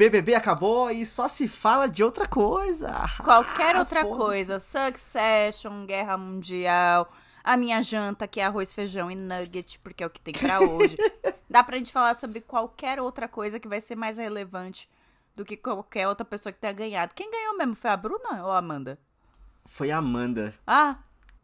BBB acabou e só se fala de outra coisa. Qualquer Ah, outra coisa. Succession, Guerra Mundial, a minha janta, que é arroz, feijão e nugget, porque é o que tem pra hoje. Dá pra gente falar sobre qualquer outra coisa que vai ser mais relevante do que qualquer outra pessoa que tenha ganhado. Quem ganhou mesmo? Foi a Bruna ou a Amanda? Foi a Amanda. Ah,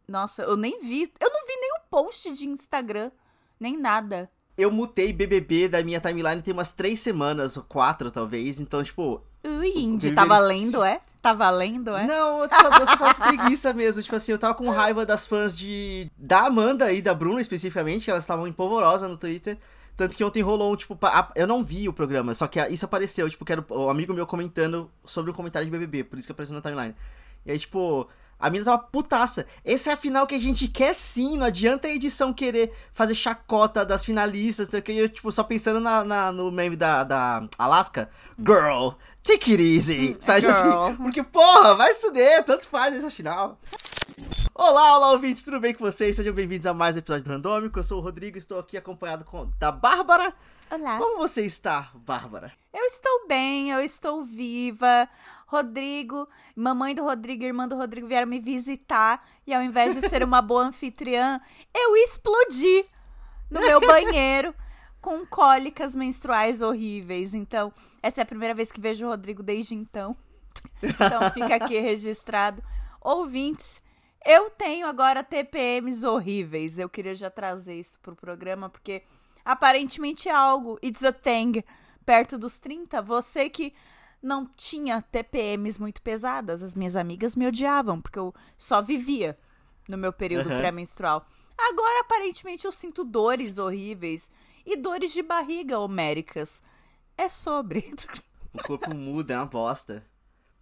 nossa, eu nem vi. Eu não vi nenhum post de Instagram, nem nada. Eu mutei BBB da minha timeline tem umas três semanas, ou quatro talvez. Então, tipo, Ui, Indy, BBB tá valendo, é? Tá valendo, é? Não, eu tava, eu tava com preguiça mesmo. Tipo assim, eu tava com raiva das fãs de. Da Amanda e da Bruna especificamente, elas estavam empolvorosas no Twitter. Tanto que ontem rolou um, tipo, pa- eu não vi o programa, só que isso apareceu, tipo, que era o amigo meu comentando sobre o comentário de BBB, por isso que apareceu na timeline. E aí, tipo, a mina tava putaça. Essa é a final que a gente quer sim, não adianta a edição querer fazer chacota das finalistas, sei o que, eu, tipo, só pensando na, na- no meme da, da Alaska. Girl, take it easy. Sabe girl. assim? Porque, porra, vai fuder, tanto faz essa final. Olá, olá, ouvintes, tudo bem com vocês? Sejam bem-vindos a mais um episódio do Randômico. Eu sou o Rodrigo, estou aqui acompanhado com, da Bárbara. Olá. Como você está, Bárbara? Eu estou bem, eu estou viva. Rodrigo, mamãe do Rodrigo e irmã do Rodrigo vieram me visitar e ao invés de ser uma boa anfitriã, eu explodi no meu banheiro com cólicas menstruais horríveis. Então, essa é a primeira vez que vejo o Rodrigo desde então. Então, fica aqui registrado. Ouvintes, eu tenho agora TPMs horríveis. Eu queria já trazer isso pro programa, porque aparentemente é algo, it's a thing, perto dos 30. Você que não tinha TPMs muito pesadas, as minhas amigas me odiavam, porque eu só vivia no meu período Aham. pré-menstrual. Agora, aparentemente, eu sinto dores horríveis e dores de barriga homéricas. É sobre. O corpo muda, é uma bosta.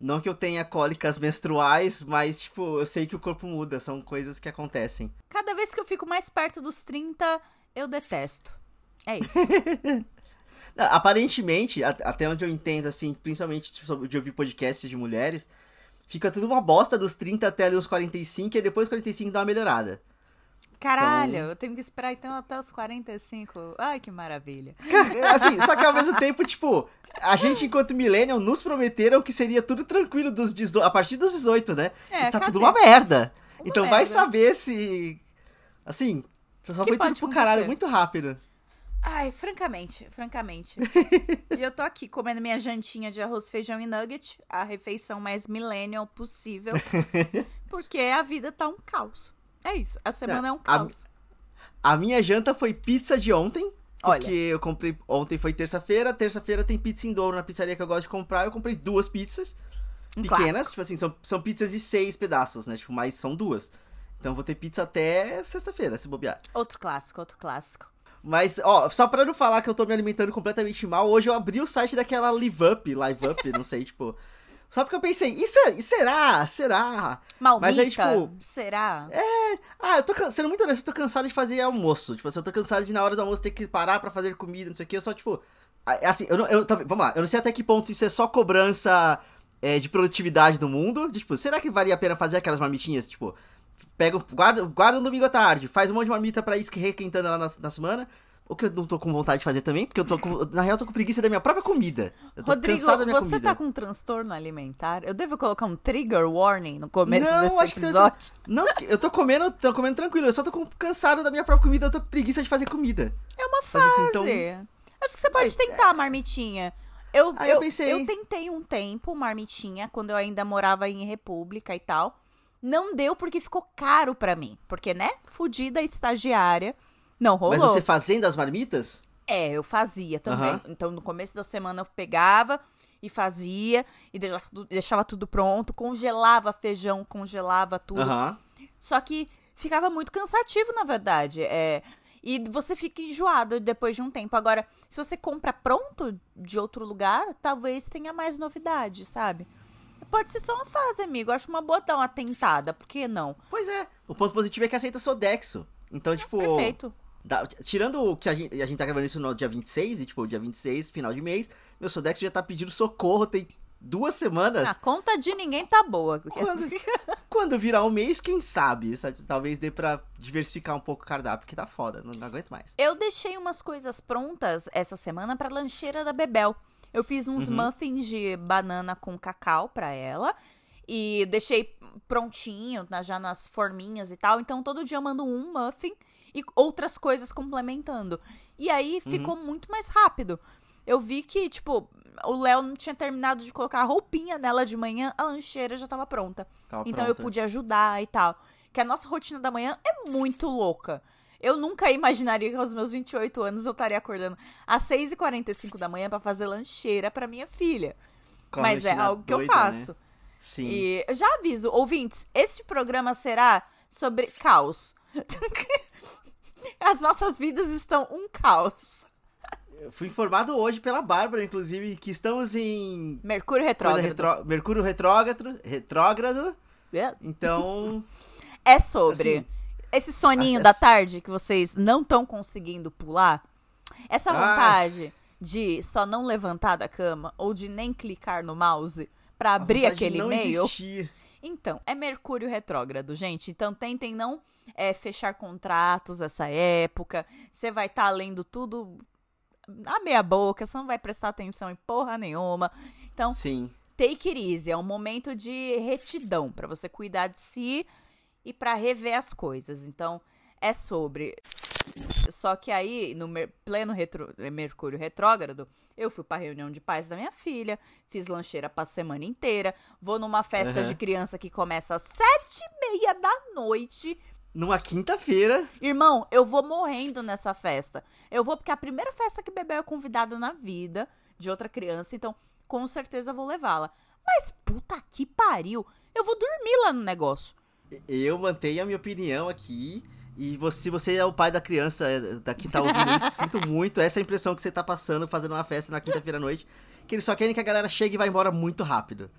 Não que eu tenha cólicas menstruais, mas, tipo, eu sei que o corpo muda, são coisas que acontecem. Cada vez que eu fico mais perto dos 30, eu detesto. É isso. Aparentemente, até onde eu entendo, assim, principalmente de ouvir podcasts de mulheres, fica tudo uma bosta dos 30 até ali os 45, e depois dos 45 dá uma melhorada. Caralho, Então- eu tenho que esperar então até os 45. Ai, que maravilha. Assim, só que ao mesmo tempo, tipo, a gente, enquanto millennial, nos prometeram que seria tudo tranquilo dos 18, a partir dos 18, né? É, e tá cadê? tudo uma merda. Uma então vai merda. saber se. Assim, só Que foi tudo pro caralho acontecer? muito rápido. Ai, francamente, francamente. e eu tô aqui comendo minha jantinha de arroz, feijão e nugget, a refeição mais millennial possível, porque a vida tá um caos. É isso, a semana é um a- caos. A minha janta foi pizza de ontem. Olha. Porque eu comprei. Ontem foi terça-feira. Terça-feira tem pizza em dobro na pizzaria que eu gosto de comprar. Eu comprei duas pizzas. Um pequenas. clássico. Tipo assim, são, são pizzas de seis pedaços, né? Tipo, mas são duas. Então vou ter pizza até sexta-feira, se bobear. Outro clássico, outro clássico. Mas, ó, só pra não falar que eu tô me alimentando completamente mal, hoje eu abri o site daquela Live Up, Live Up, não sei, tipo. Só porque eu pensei, e, se- e será? Será? Malmita, Mas aí, tipo, será? Ah, eu tô sendo muito honesto, eu tô cansado de fazer almoço. Tipo assim, eu tô cansado de na hora do almoço ter que parar pra fazer comida, não sei o que. Eu só, tipo. a- Assim, eu não. Eu, vamos lá, eu não sei até que ponto isso é só cobrança é, de produtividade do mundo. De, tipo, será que valia a pena fazer aquelas marmitinhas? Tipo, pega, guarda, guarda um domingo à tarde, faz um monte de marmita pra ir requentando lá na, na semana. O que eu não tô com vontade de fazer também, porque eu tô com. Na real, eu tô com preguiça da minha própria comida. Eu tô Rodrigo, cansado da minha você comida. tá com um transtorno alimentar? Eu devo colocar um trigger warning no começo Não, desse acho que episódio? Não, eu tô comendo, tô comendo tranquilo. Eu só tô com- cansado da minha própria comida, eu tô com preguiça de fazer comida. É uma Sabe fase. assim, então- Acho que você pode Aí, tentar, marmitinha. Eu, Aí eu eu, pensei- eu tentei um tempo, marmitinha, quando eu ainda morava em República e tal. Não deu porque ficou caro pra mim. Porque, né? Fudida estagiária. Não rolou. Mas você fazendo as marmitas? É, eu fazia também. Aham. Então, no começo da semana eu pegava e fazia e deixava tudo, pronto, congelava feijão, congelava tudo. Aham. Só que ficava muito cansativo, na verdade. É, e você fica enjoado depois de um tempo. Agora, se você compra pronto de outro lugar, talvez tenha mais novidade, sabe? Pode ser só uma fase, amigo. Eu acho uma boa dar uma tentada. Por que não? Pois é. O ponto positivo é que aceita Sodexo. Então, tipo. Perfeito. dá- tirando o que a gente, a gente tá gravando isso no dia 26, e tipo, dia 26, final de mês, meu Sodexo já tá pedindo socorro tem duas semanas. A conta de ninguém tá boa. Quando, quando virar um mês, quem sabe? sabe? Talvez dê pra diversificar um pouco o cardápio, porque tá foda, não, não aguento mais. Eu deixei umas coisas prontas essa semana pra lancheira da Bebel. Eu fiz uns Uhum. muffins de banana com cacau pra ela. E deixei prontinho, na- já nas forminhas e tal. Então todo dia eu mando um muffin e outras coisas complementando. E aí Uhum. ficou muito mais rápido. Eu vi que, tipo, o Léo não tinha terminado de colocar a roupinha nela de manhã, a lancheira já tava pronta. Tava então eu pronta. pude ajudar e tal. Que a nossa rotina da manhã é muito louca. Eu nunca imaginaria que aos meus 28 anos eu estaria acordando às 6h45 da manhã pra fazer lancheira pra minha filha. Com a Mas é algo que eu doida, né? faço. Sim. E eu já aviso, ouvintes, este programa será sobre caos. As nossas vidas estão um caos. Eu fui informado hoje pela Bárbara, inclusive, que estamos em Mercúrio retrógrado. retró- Mercúrio retrógrado, retrógrado. Então, É sobre Assim, esse soninho da tarde que vocês não estão conseguindo pular. Essa Ah. vontade de só não levantar da cama ou de nem clicar no mouse pra a abrir aquele e-mail. existir. Então, é Mercúrio retrógrado, gente. Então, tentem não é, fechar contratos essa época. Você vai estar lendo tudo a meia boca, você não vai prestar atenção em porra nenhuma. Então, Sim. take it easy. É um momento de retidão pra você cuidar de si e pra rever as coisas. Então, é sobre. Só que aí, no pleno retro- Mercúrio retrógrado, eu fui pra reunião de pais da minha filha, fiz lancheira pra semana inteira, vou numa festa Aham. de criança que começa às sete e meia da noite. Numa quinta-feira, Irmão, eu vou morrendo nessa festa. Eu vou porque é a primeira festa que Bebel é convidada na vida de outra criança, então com certeza vou levá-la. Mas puta que pariu, eu vou dormir lá no negócio. Eu mantenho a minha opinião aqui. E você- se você é o pai da criança é, da que tá ouvindo isso, sinto muito. Essa é a impressão que você tá passando fazendo uma festa na quinta-feira à noite. Que eles só querem que a galera chegue e vá embora muito rápido.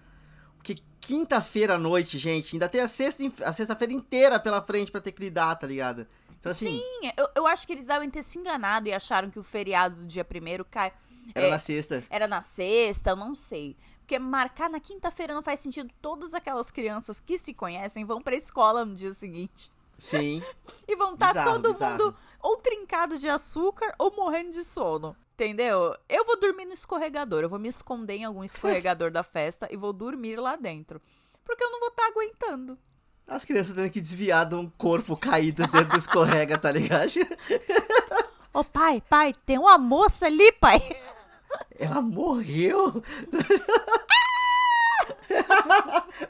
Porque quinta-feira à noite, gente, ainda tem a sexta, a sexta-feira inteira pela frente pra ter que lidar, tá ligado? Então assim, Sim, eu, eu acho que eles devem ter se enganado e acharam que o feriado do dia primeiro cai. era é, na sexta. era na sexta, eu não sei. Porque marcar na quinta-feira não faz sentido. Todas aquelas crianças que se conhecem vão pra escola no dia seguinte. Sim. E vão estar Bizarro, todo bizarro. mundo ou trincado de açúcar ou morrendo de sono. Entendeu? Eu vou dormir no escorregador. Eu vou me esconder em algum escorregador da festa e vou dormir lá dentro. Porque eu não vou estar aguentando. As crianças tendo que desviar de um corpo caído dentro do escorrega, tá ligado? Ô pai, pai, tem uma moça ali, pai. Ela morreu?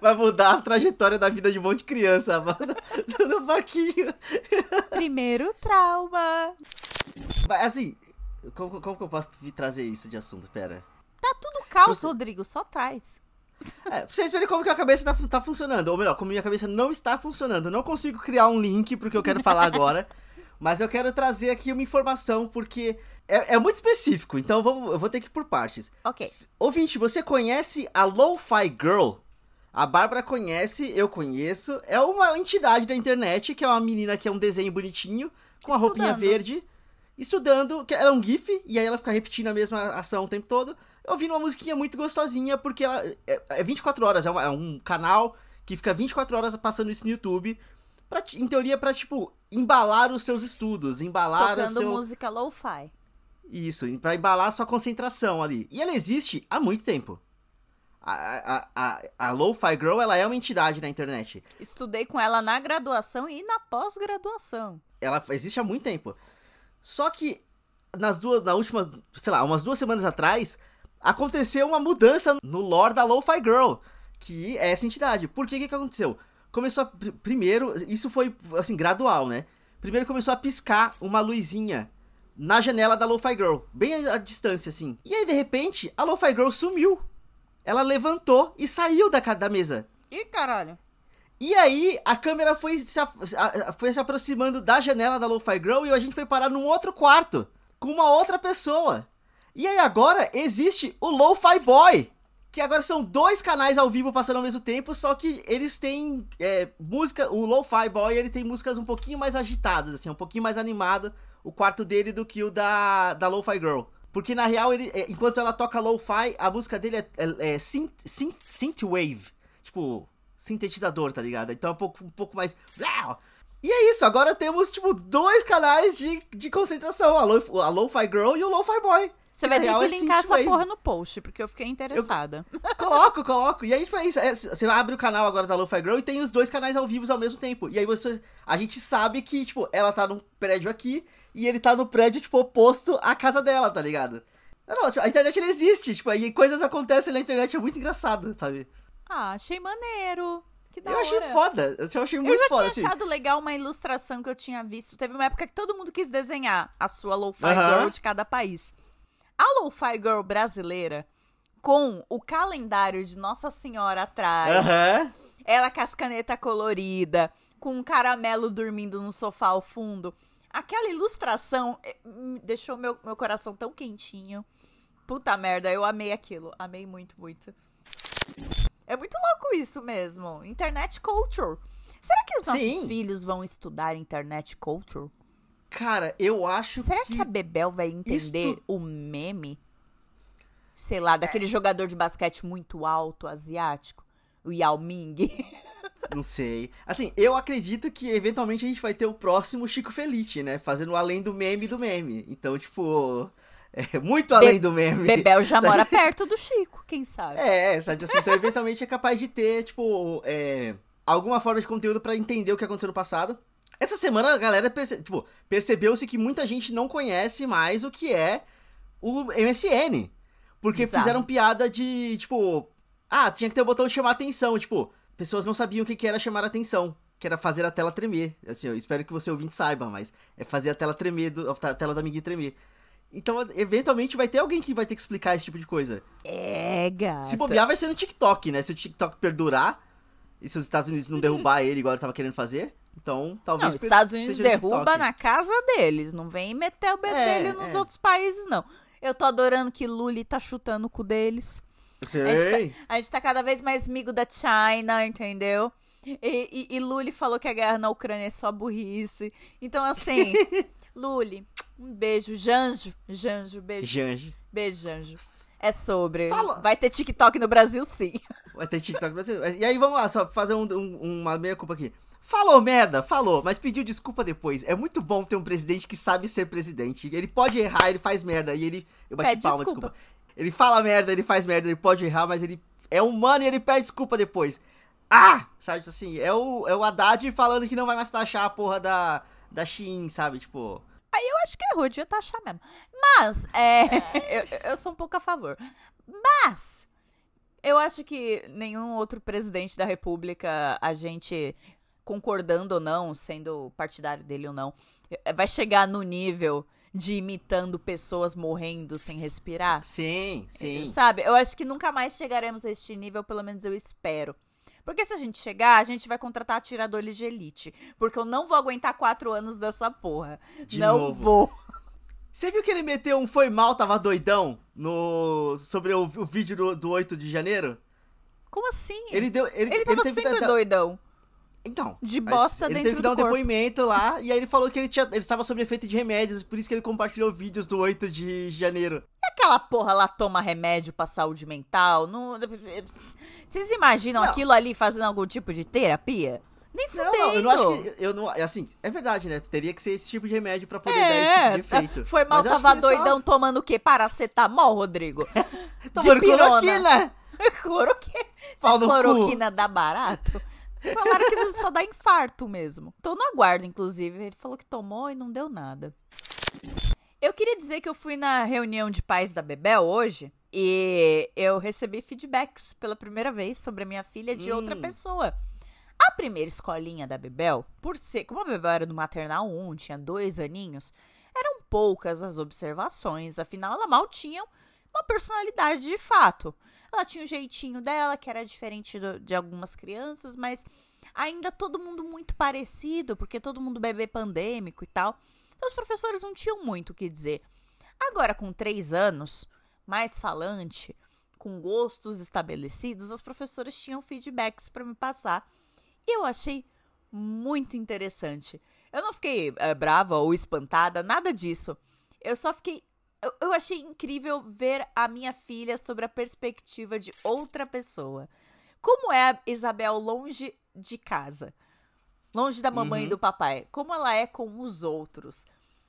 Vai mudar a trajetória da vida de um monte de criança, mano. No parquinho. Primeiro trauma. Mas, assim, como, como que eu posso vir trazer isso de assunto? Pera. Tá tudo caos, Você- Rodrigo. Só traz. É, pra vocês verem como que a cabeça tá, tá funcionando. Ou melhor, como minha cabeça não está funcionando. Eu não consigo criar um link pro que eu quero falar agora. Mas eu quero trazer aqui uma informação, porque é, é muito específico. Então vamos, eu vou ter que ir por partes. Ok. Ouvinte, você conhece a Lo-Fi Girl? A Bárbara conhece, eu conheço. É uma entidade da internet, que é uma menina que é um desenho bonitinho, com a roupinha verde, estudando, que ela é um GIF, e aí ela fica repetindo a mesma ação o tempo todo, ouvindo uma musiquinha muito gostosinha, porque ela é, é 24 horas, é, uma- é um canal que fica 24 horas passando isso no YouTube, pra, em teoria pra, tipo, embalar os seus estudos, embalar o Tocando seu... música lo-fi. Isso, pra embalar a sua concentração ali. E ela existe há muito tempo. A, a, a, a Lo-Fi Girl, ela é uma entidade na internet. Estudei com ela na graduação e na pós-graduação. Ela existe há muito tempo. Só que nas duas, na última, sei lá, umas duas semanas atrás, aconteceu uma mudança no lore da Lo-Fi Girl, que é essa entidade. Por que que, aconteceu? Começou a, pr- primeiro, isso foi assim gradual, né? Primeiro começou a piscar uma luzinha na janela da Lo-Fi Girl, bem à, distância assim. E aí de repente, a Lo-Fi Girl sumiu. Ela levantou e saiu da, da mesa. Ih, caralho. E aí, a câmera foi se, foi se aproximando da janela da Lo-Fi Girl e a gente foi parar num outro quarto, com uma outra pessoa. E aí agora existe o Lo-Fi Boy, que agora são dois canais ao vivo passando ao mesmo tempo, só que eles têm é, música, o Lo-Fi Boy ele tem músicas um pouquinho mais agitadas, assim, um pouquinho mais animado o quarto dele do que o da, da Lo-Fi Girl. Porque na real, ele, é, enquanto ela toca Lo-Fi, a música dele é, é, é synth, synth, synthwave, tipo sintetizador, tá ligado? Então é um pouco, um pouco mais. E é isso, agora temos, tipo, dois canais de, de concentração: a Lo- a Lo-Fi Girl e o Lo-Fi Boy. Você vai ter que é linkar essa synthwave. porra no post, porque eu fiquei interessada. Coloco, coloco. E aí, tipo, é isso. É, você abre o canal agora da Lo-Fi Girl e tem os dois canais ao vivo ao mesmo tempo. E aí você. A gente sabe que, tipo, ela tá num prédio aqui e ele tá no prédio, tipo, oposto à casa dela, tá ligado? Não, tipo, a internet ela existe, tipo, aí coisas acontecem na internet, é muito engraçado, sabe? Ah, achei maneiro. Que da eu achei hora. foda, eu achei Eu muito já foda, tinha assim. achado legal uma ilustração que eu tinha visto. Teve uma época que todo mundo quis desenhar a sua Lo-Fi Aham. Girl de cada país. A Lo-Fi Girl brasileira, com o calendário de Nossa Senhora atrás, ela com as canetas coloridas, com um caramelo dormindo no sofá ao fundo. Aquela ilustração eh, deixou meu, meu coração tão quentinho. Puta merda, eu amei aquilo. Amei muito, muito. É muito louco isso mesmo. Internet culture. Será que os nossos Sim. filhos vão estudar internet culture? Cara, eu acho Será que. que a Bebel vai entender isto- o meme? Sei lá, daquele jogador de basquete muito alto, asiático? O Yao Ming. Não sei. Assim, eu acredito que eventualmente a gente vai ter o próximo Chico Felice, né? Fazendo além do meme do meme. Então, tipo. É muito além do meme. Bebel já Sabe? mora perto do Chico, quem sabe? É, sabe assim, então eventualmente é capaz de ter, tipo, é, alguma forma de conteúdo pra entender o que aconteceu no passado. Essa semana a galera perce- tipo, percebeu-se que muita gente não conhece mais o que é o MSN. Porque Bizarro. fizeram piada de, tipo, ah, tinha que ter o botão de chamar atenção. Tipo, pessoas não sabiam o que era chamar atenção. Que era fazer a tela tremer. Assim, eu espero que você ouvinte saiba, mas é fazer a tela tremer, do, a tela da amiguinha tremer. Então, eventualmente vai ter alguém que vai ter que explicar esse tipo de coisa. É, gata. Se bobear, vai ser no TikTok, né? Se o TikTok perdurar e se os Estados Unidos não derrubar ele igual ele tava querendo fazer, então Não, talvez. os per- Estados Unidos derruba na casa deles. Não vem meter o bedelho É, nos é. outros países, não. Eu tô adorando que Luli tá chutando o cu deles. A gente, Sei. tá, a gente tá cada vez mais amigo da China, entendeu? E, e, e Luli falou que a guerra na Ucrânia é só burrice. Então, assim, Luli, um beijo. Janjo, Janjo, beijo. Jange. Beijo, Janjo. É sobre. Fala. Vai ter TikTok no Brasil, sim. Vai ter TikTok no Brasil. E aí, vamos lá, só fazer um- um- uma meia-culpa aqui. Falou merda, falou, mas pediu desculpa depois. É muito bom ter um presidente que sabe ser presidente. Ele pode errar, ele faz merda. E ele. Eu bati Pede palma, desculpa. desculpa. Ele fala merda, ele faz merda, ele pode errar, mas ele é humano e ele pede desculpa depois. Ah! Sabe, assim, é o, é o Haddad falando que não vai mais taxar a porra da, da Shein, sabe? Tipo. Aí eu acho que errou, devia taxar mesmo. Mas, é. eu, eu sou um pouco a favor. Mas, eu acho que nenhum outro presidente da República, a gente concordando ou não, sendo partidário dele ou não, eh, vai chegar no nível de imitando pessoas morrendo sem respirar. Sim, sim. Sabe? Eu acho que nunca mais chegaremos a este nível, pelo menos eu espero. Porque se a gente chegar, a gente vai contratar atiradores de elite. Porque eu não vou aguentar quatro anos dessa porra. De não novo. vou. Você viu que ele meteu um foi mal, tava doidão no sobre o, o vídeo do, do 8 de janeiro? Como assim? Ele deu. Ele, Ele tava que sempre doidão. Então. de bosta Ele dentro teve que dar um corpo. depoimento lá, e aí ele falou que ele, tinha, ele estava sob efeito de remédios, por isso que ele compartilhou vídeos do 8 de janeiro. E aquela porra lá toma remédio pra saúde mental? Não... Vocês imaginam Não. aquilo ali fazendo algum tipo de terapia? Nem fudendo. não, eu não acho que. Eu não, assim, é verdade, né? Teria que ser esse tipo de remédio pra poder dar esse tipo de É, efeito. foi mal, Mas tava ele só- doidão tomando o quê? Paracetamol, Rodrigo? Tomando cloroquina! Cloroquina. Cloroquina dá barato? Falaram que só dá infarto mesmo. Tô no aguardo, inclusive. Ele falou que tomou e não deu nada. Eu queria dizer que eu fui na reunião de pais da Bebel hoje e eu recebi feedbacks pela primeira vez sobre a minha filha de outra Hum. pessoa. A primeira escolinha da Bebel, por ser, como a Bebel era do maternal 1, tinha dois aninhos, eram poucas as observações, afinal ela mal tinha uma personalidade de fato. Ela tinha o jeitinho dela, que era diferente do- de algumas crianças, mas ainda todo mundo muito parecido, porque todo mundo bebê pandêmico e tal. Então os professores não tinham muito o que dizer. Agora, com três anos, mais falante, com gostos estabelecidos, as professoras tinham feedbacks para me passar. E eu achei muito interessante. Eu não fiquei eh, brava ou espantada, nada disso. Eu só fiquei. Eu, eu achei incrível ver a minha filha sobre a perspectiva de outra pessoa. Como é a Isabel longe de casa? Longe da mamãe e Uhum. do papai. Como ela é com os outros.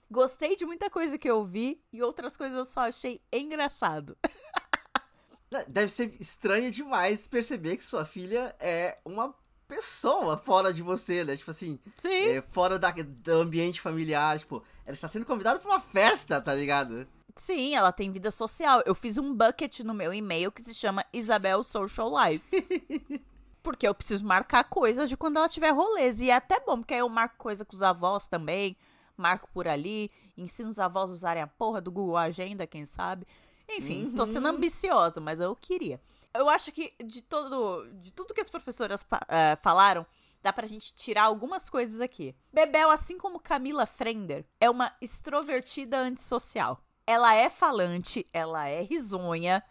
Gostei de muita coisa que eu vi e outras coisas eu só achei engraçado. Deve ser estranho demais perceber que sua filha é uma pessoa fora de você, né? Tipo assim, é, fora da, do ambiente familiar. Tipo, ela está sendo convidada pra uma festa, tá ligado? Sim, ela tem vida social. Eu fiz um bucket no meu e-mail que se chama Isabel Social Life. porque eu preciso marcar coisas de quando ela tiver rolês. E é até bom, porque aí eu marco coisa com os avós também. Marco por ali. Ensino os avós a usarem a porra do Google Agenda, quem sabe. Enfim, uhum. tô sendo uhum. ambiciosa, mas eu queria. Eu acho que de todo, de tudo que as professoras uh, falaram, dá pra gente tirar algumas coisas aqui. Bebel, assim como Camila Frender, é uma extrovertida antissocial. Ela é falante, ela é risonha,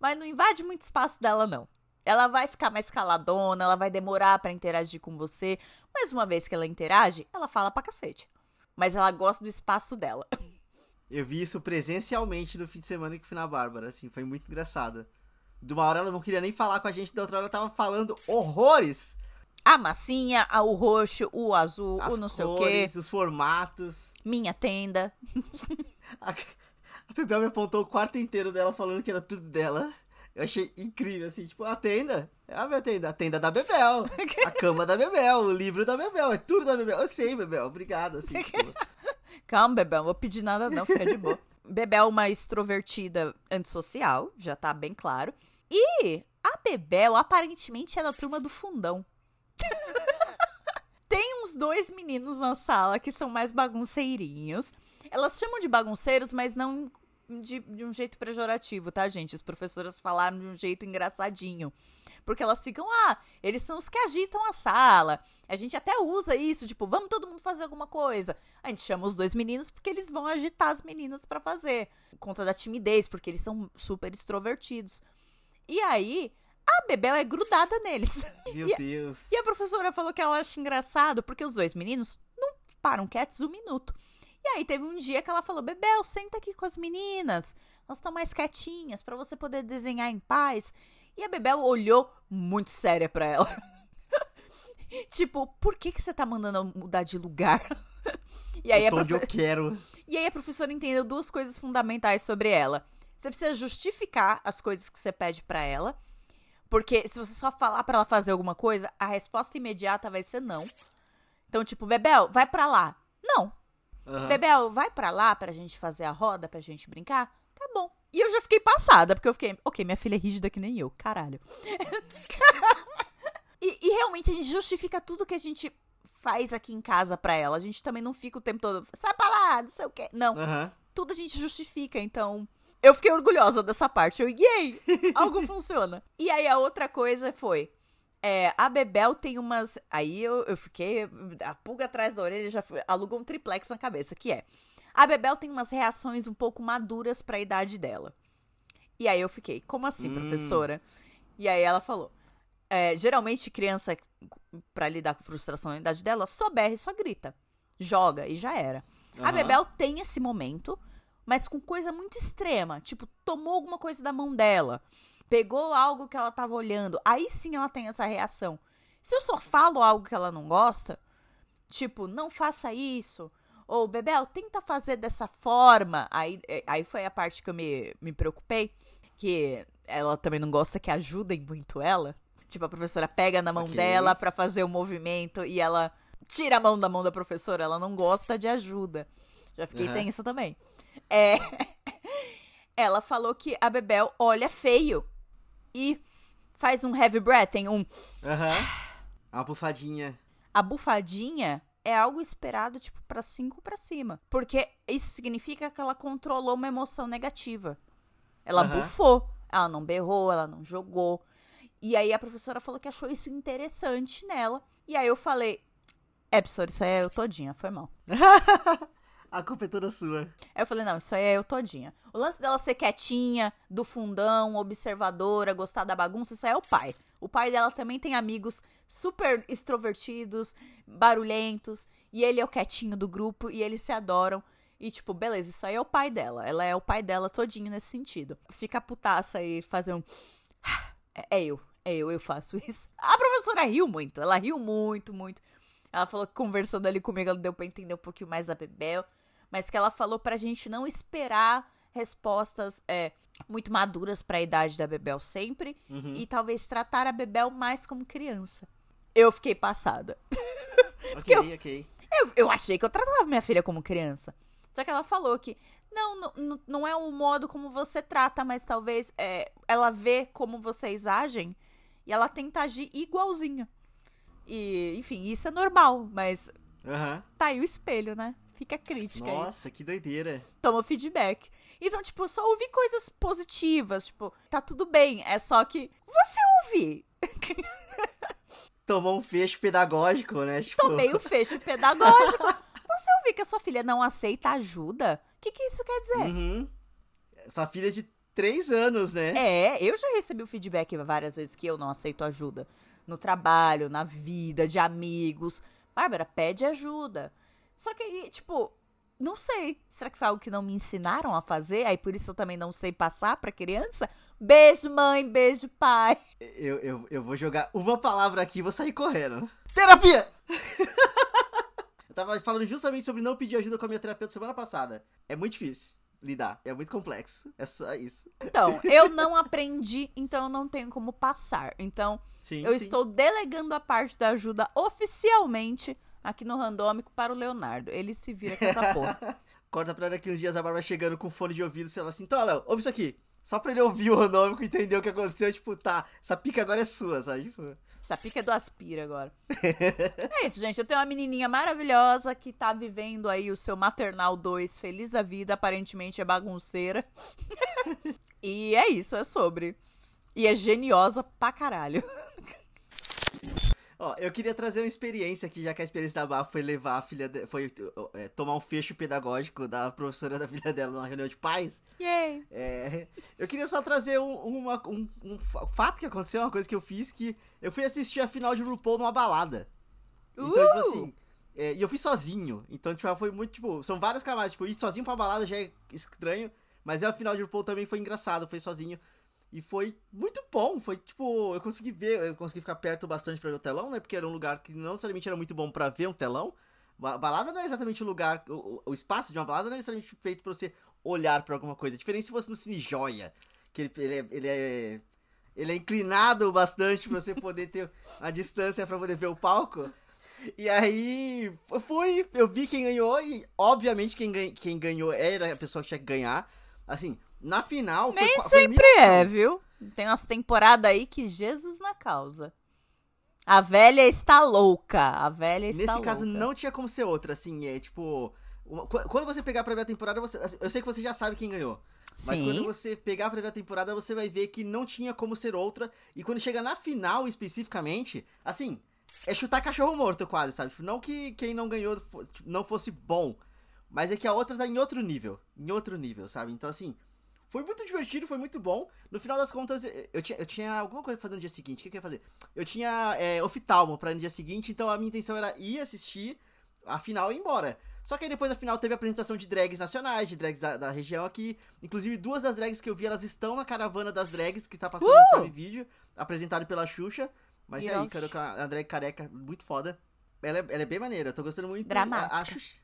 mas não invade muito espaço dela, não. Ela vai ficar mais caladona, ela vai demorar para interagir com você, mas uma vez que ela interage, ela fala pra cacete. Mas ela gosta do espaço dela. Eu vi isso presencialmente no fim de semana que fui na Bárbara, assim, foi muito engraçado. De uma hora ela não queria nem falar com a gente, da outra hora ela tava falando horrores. A massinha, o roxo, o azul, As o não sei cores, o quê. os formatos. Minha tenda. a, Bebel me apontou o quarto inteiro dela falando que era tudo dela. Eu achei incrível, assim, tipo, a tenda. É a minha tenda. A tenda da Bebel. a cama da Bebel. O livro da Bebel. É tudo da Bebel. Eu sei, Bebel. Obrigado, assim, tipo. Calma, Bebel, não vou pedir nada não, fica de boa. Bebel uma extrovertida antissocial, já tá bem claro. E a Bebel aparentemente é da turma do fundão. Tem uns dois meninos na sala que são mais bagunceirinhos. Elas chamam de bagunceiros, mas não de, de um jeito pejorativo, tá, gente? As professoras falaram de um jeito engraçadinho. Porque elas ficam, ah, eles são os que agitam a sala. A gente até usa isso, tipo, vamos todo mundo fazer alguma coisa. A gente chama os dois meninos porque eles vão agitar as meninas para fazer. Conta da timidez, porque eles são super extrovertidos. E aí, a Bebel é grudada neles. Meu e, Deus. E a professora falou que ela acha engraçado porque os dois meninos não param quietos um minuto. E aí teve um dia que ela falou: Bebel, senta aqui com as meninas. Elas estão mais quietinhas para você poder desenhar em paz. E a Bebel olhou muito séria para ela. tipo, por que, que você tá mandando mudar de lugar? e aí eu a onde eu quero. E aí a professora entendeu duas coisas fundamentais sobre ela. Você precisa justificar as coisas que você pede para ela. Porque se você só falar para ela fazer alguma coisa, a resposta imediata vai ser não. Então, tipo, Bebel, vai para lá. Não. Uhum. Bebel, vai para lá pra gente fazer a roda, pra gente brincar? Tá bom. E eu já fiquei passada, porque eu fiquei, ok, minha filha é rígida que nem eu, caralho. e, e, realmente a gente justifica tudo que a gente faz aqui em casa pra ela. A gente também não fica o tempo todo, sai pra lá, não sei o quê. Não. Uhum. Tudo a gente justifica, então. Eu fiquei orgulhosa dessa parte. Eu, yay! Algo funciona. E aí a outra coisa foi. É, a Bebel tem umas. Aí eu, eu fiquei. A pulga atrás da orelha já alugou um triplex na cabeça, que é. A Bebel tem umas reações um pouco maduras para a idade dela. E aí eu fiquei, como assim, hum. professora? E aí ela falou: é, geralmente criança, para lidar com frustração na idade dela, só berra e só grita. Joga e já era. Uhum. A Bebel tem esse momento, mas com coisa muito extrema. Tipo, tomou alguma coisa da mão dela, pegou algo que ela tava olhando. Aí sim ela tem essa reação. Se eu só falo algo que ela não gosta, tipo, não faça isso, ou, Bebel, tenta fazer dessa forma. Aí, é, aí foi a parte que eu me, me preocupei, que ela também não gosta que ajudem muito ela. Tipo, a professora pega na mão okay. dela para fazer o movimento e ela tira a mão da mão da professora. Ela não gosta de ajuda. Já fiquei uhum. tensa também. É. ela falou que a Bebel olha feio e faz um heavy breath, tem um. Aham. Uhum. Uma bufadinha. A bufadinha é algo esperado, tipo, para cinco para cima. Porque isso significa que ela controlou uma emoção negativa. Ela uhum. bufou, ela não berrou, ela não jogou. E aí a professora falou que achou isso interessante nela. E aí eu falei, é, professora, isso aí é eu todinha, foi mal. A culpa é toda sua. Aí eu falei, não, isso aí é eu todinha. O lance dela ser quietinha, do fundão, observadora, gostar da bagunça, isso aí é o pai. O pai dela também tem amigos super extrovertidos, barulhentos, e ele é o quietinho do grupo, e eles se adoram. E, tipo, beleza, isso aí é o pai dela. Ela é o pai dela todinho nesse sentido. Fica putaça e fazer um. É, é eu, é eu, eu faço isso. A professora riu muito, ela riu muito, muito. Ela falou que conversando ali comigo, ela deu pra entender um pouquinho mais da Bebel. Mas que ela falou pra gente não esperar respostas é, muito maduras para a idade da Bebel sempre Uhum. e talvez tratar a Bebel mais como criança. Eu fiquei passada. Ok, ok. Eu, eu achei que eu tratava minha filha como criança. Só que ela falou que não, não, é o modo como você trata, mas talvez é, ela vê como vocês agem e ela tenta agir igualzinho. E, enfim, isso é normal, mas Aham. tá aí o espelho, né? Fica a crítica aí. Nossa, que doideira. Toma feedback. Então, tipo, só ouvi coisas positivas, tipo, tá tudo bem, é só que você ouvir. Tomou um fecho pedagógico, né? Tipo, Tomei o fecho pedagógico. Você ouvir que a sua filha não aceita ajuda? O que, que isso quer dizer? Uhum. Sua filha é de três anos, né? É, eu já recebi o feedback várias vezes que eu não aceito ajuda. No trabalho, na vida, de amigos. Bárbara, pede ajuda. Só que aí, tipo, não sei. Será que foi algo que não me ensinaram a fazer? Aí por isso eu também não sei passar pra criança? Beijo, mãe, beijo, pai. Eu, eu, eu vou jogar uma palavra aqui e vou sair correndo. Terapia! eu tava falando justamente sobre não pedir ajuda com a minha terapeuta semana passada. É muito difícil lidar. É muito complexo. É só isso. Então, eu não aprendi, então eu não tenho como passar. Então, Sim. eu sim. estou delegando a parte da ajuda oficialmente aqui no Randômico para o Leonardo. Ele se vira com essa porra. Corta pra daqui uns dias a Bárbara chegando com fone de ouvido e ela assim, então, Léo, ouve isso aqui. Só pra ele ouvir o randômico e entender o que aconteceu, tipo, tá, essa pica agora é sua, sabe? Tipo, Essa pica é do Aspira agora. é isso, gente. Eu tenho uma menininha maravilhosa que tá vivendo aí o seu maternal 2 feliz da vida. Aparentemente é bagunceira. e é isso, é sobre. E é geniosa pra caralho. Ó, eu queria trazer uma experiência aqui, já que a experiência da Bá foi levar a filha de... foi é, tomar um fecho pedagógico da professora da filha dela numa reunião de pais. Yay! É, eu queria só trazer um, uma- um- um fa- fato que aconteceu, uma coisa que eu fiz, que eu fui assistir a final de RuPaul numa balada. Então, tipo Uh! assim, é, e eu fui sozinho. Então, tipo, foi muito, tipo, são várias camadas. Tipo, ir sozinho pra balada já é estranho, mas é a final de RuPaul também foi engraçado, foi sozinho. E foi muito bom, foi tipo, eu consegui ver, eu consegui ficar perto bastante pra ver o telão, né? Porque era um lugar que não necessariamente era muito bom pra ver um telão. Ba- Balada não é exatamente o lugar, o, o- espaço de uma balada não é necessariamente feito pra você olhar pra alguma coisa. Diferente se fosse no Cine Joia, que ele, ele, é, ele é ele é inclinado bastante pra você poder ter a distância pra poder ver o palco. E aí, eu fui, eu vi quem ganhou e, obviamente, quem, quem ganhou era a pessoa que tinha que ganhar. Assim, na final. Nem foi sempre é, viu? Tem umas temporadas aí que Jesus na causa. A velha está louca. A velha está Nesse louca. caso, não tinha como ser outra, assim, é tipo. uma- quando você pegar pra ver a temporada, você, assim, eu sei que você já sabe quem ganhou. Mas Sim. quando você pegar pra ver a temporada, você vai ver que não tinha como ser outra. E quando chega na final, especificamente, assim, é chutar cachorro morto quase, sabe? Tipo, não que quem não ganhou tipo, não fosse bom, mas é que a outra tá em outro nível. Em outro nível, sabe? Então, assim, foi muito divertido, foi muito bom. No final das contas, eu- eu tinha, eu tinha alguma coisa pra fazer no dia seguinte. O que, que eu ia fazer? Eu tinha é, oftalmo pra no dia seguinte, então a minha intenção era ir assistir a final e ir embora. Só que aí depois da final teve a apresentação de drags nacionais, de drags da, da região aqui. Inclusive, duas das drags que eu vi, elas estão na caravana das drags, que tá passando no Prime vídeo, apresentado pela Xuxa. Mas e aí, Irão. cara, a drag careca, muito foda. Ela é, ela é bem maneira, eu tô gostando muito. Dramática. A, a Xuxa,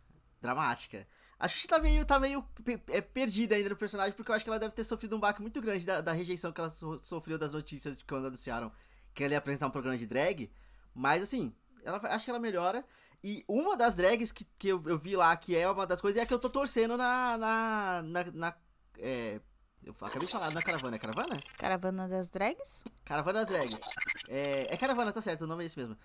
dramática. A Xuxa tá meio, tá meio é, perdida ainda no personagem, porque eu acho que ela deve ter sofrido um baque muito grande da, da rejeição que ela so- sofreu das notícias de quando anunciaram que ela ia apresentar um programa de drag. Mas assim, ela, acho que ela melhora. E uma das drags que, que eu, eu vi lá, que é uma das coisas, é a que eu tô torcendo na. na. na. na- é, eu acabei de falar, na caravana, é caravana? Caravana das Drags? Caravana das drags. É, é caravana, tá certo, o nome é esse mesmo.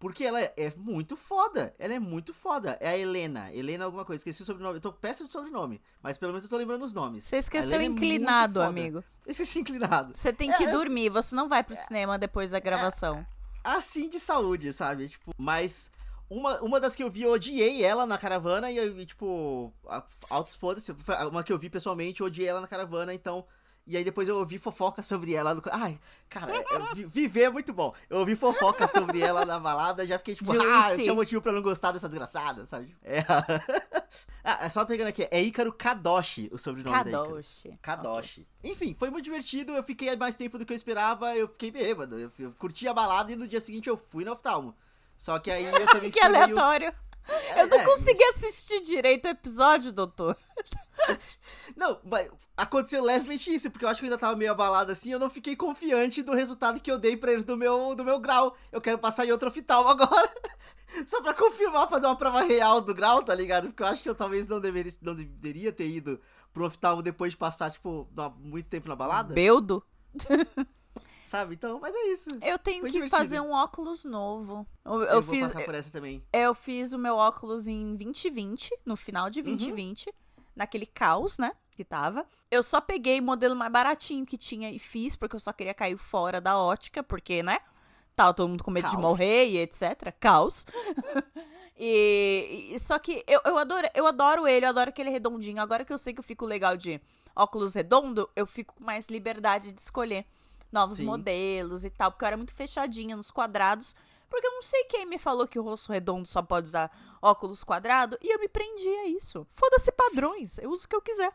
Porque ela é, é muito foda. Ela é muito foda. É a Helena. Helena alguma coisa. Esqueci o sobrenome. Eu tô péssimo de sobrenome. Mas pelo menos eu tô lembrando os nomes. Você esqueceu é inclinado, foda. amigo. Esqueci inclinado. Você tem que É, é- dormir, você não vai pro cinema depois da gravação. assim de saúde, sabe? Tipo, mas uma, uma das que eu vi, eu odiei ela na caravana e eu, tipo, altos foda-se. Uma que eu vi pessoalmente, eu odiei ela na caravana, então. E aí depois eu ouvi fofoca sobre ela no. Ai, cara, é- é- vi- viver é muito bom. Eu ouvi fofoca sobre ela na balada, já fiquei tipo, ah, eu Juicy. tinha motivo pra não gostar dessa desgraçada, sabe? É. ah, é só pegando aqui, é Ícaro Kadoshi o sobrenome da Ícaro. Kadoshi. Kadoshi. Enfim, foi muito divertido, eu fiquei mais tempo do que eu esperava, eu fiquei bêbado. Eu, eu curti a balada e no dia seguinte eu fui no oftalmo. Só que aí eu também Que fiquei meio... aleatório. Eu não É, consegui assistir direito o episódio, doutor. Não, mas aconteceu levemente isso, porque eu acho que eu ainda tava meio abalado assim, eu não fiquei confiante do resultado que eu dei pra ele do meu, do meu grau. Eu quero passar em outro oftalmo agora. Só pra confirmar, fazer uma prova real do grau, tá ligado? Porque eu acho que eu talvez não deveria, não deveria ter ido pro oftalmo depois de passar, tipo, muito tempo na balada. Beldo. Sabe? Então, mas é isso. Eu tenho Foi que divertido. fazer um óculos novo. Eu, Eu, eu vou fiz, passar por essa também. eu fiz o meu óculos em 2020, no final Uhum. de 2020, naquele caos, né, que tava. Eu só peguei o modelo mais baratinho que tinha e fiz, porque eu só queria cair fora da ótica, porque, né, tava todo mundo com medo de Caos. morrer e etc. Caos. e, e- só que eu, eu, adoro, eu adoro ele, eu adoro aquele redondinho. Agora que eu sei que eu fico legal de óculos redondo, eu fico com mais liberdade de escolher novos Sim. modelos e tal, porque eu era muito fechadinha nos quadrados. Porque eu não sei quem me falou que o rosto redondo só pode usar óculos quadrado e eu me prendi a isso. Foda-se padrões, eu uso o que eu quiser.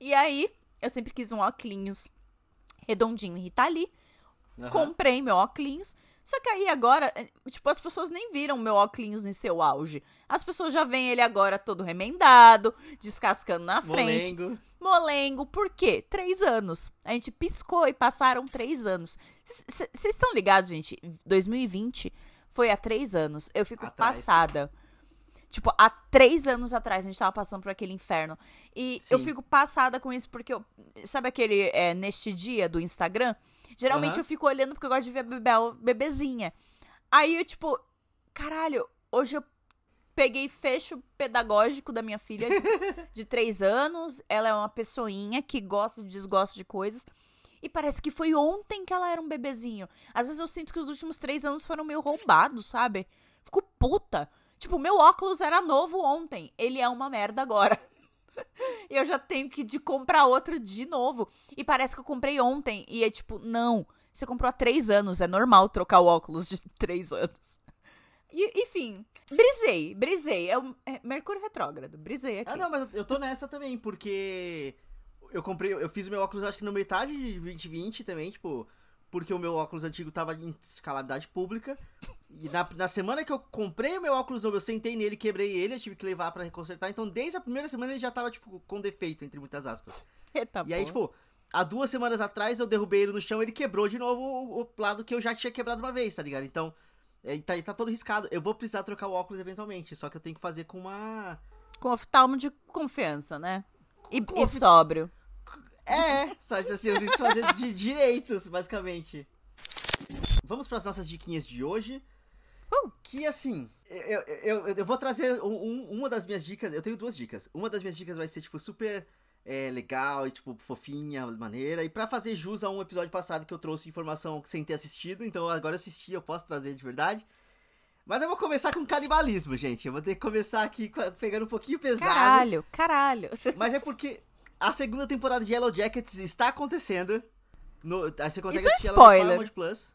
E aí, eu sempre quis um óculos redondinho em Ritali. Aham. Comprei meu óculos. Só que aí agora, eh, tipo, as pessoas nem viram meu óculos em seu auge. As pessoas já veem ele agora todo remendado, descascando na frente. Molengo. Molengo, por quê? Três anos. A gente piscou e passaram três anos. Vocês estão ligados, gente? 2020 foi há três anos. Eu fico Atrás. passada. Tipo, há três anos atrás a gente tava passando por aquele inferno. E eu Sim. fico passada com isso porque eu. Sabe aquele é, neste dia do Instagram? Geralmente Aham. eu fico olhando porque eu gosto de ver bebel, bebezinha. Aí eu, tipo, caralho, hoje eu peguei fecho pedagógico da minha filha de três anos. Ela é uma pessoinha que gosta e desgosta de coisas. E parece que foi ontem que ela era um bebezinho. Às vezes eu sinto que os últimos três anos foram meio roubados, sabe? Fico puta. Tipo, meu óculos era novo ontem. Ele é uma merda agora. E eu já tenho que de comprar outro de novo. E parece que eu comprei ontem. E é tipo, não. Você comprou há três anos. É normal trocar o óculos de três anos. E, enfim, brisei, brisei. É, um- é Mercúrio retrógrado. Brisei aqui. Ah, não, mas eu- tô nessa também, porque eu comprei, eu fiz o meu óculos acho que na metade de 2020 também, tipo, porque o meu óculos antigo tava em calamidade pública. E na, na semana que eu comprei o meu óculos novo, eu sentei nele, quebrei ele, eu tive que levar pra consertar. Então, desde a primeira semana ele já tava, tipo, com defeito, entre muitas aspas. Eita, E aí, porra. tipo, há duas semanas atrás eu derrubei ele no chão, ele quebrou de novo o, o lado que eu já tinha quebrado uma vez, tá ligado? Então, é, tá, tá todo riscado. Eu vou precisar trocar o óculos eventualmente, só que eu tenho que fazer com uma. Com oftalmo de confiança, né? E, Com e ofta- sóbrio. É, só que assim, eu preciso fazer de direitos, basicamente. Vamos para as nossas diquinhas de hoje. Uh! Que assim, eu, eu, eu, eu vou trazer um- um- uma das minhas dicas. Eu tenho duas dicas. Uma das minhas dicas vai ser, tipo, super é, legal e, tipo, fofinha, maneira. E pra fazer jus a um episódio passado que eu trouxe informação sem ter assistido, então agora eu assisti, eu posso trazer de verdade. Mas eu vou começar com canibalismo, gente. Eu vou ter que começar aqui pegando um pouquinho pesado. Caralho, caralho. Mas é porque a segunda temporada de Yellow Jackets está acontecendo. No, você consegue Isso é assistir ela no spoiler. Paramount Plus.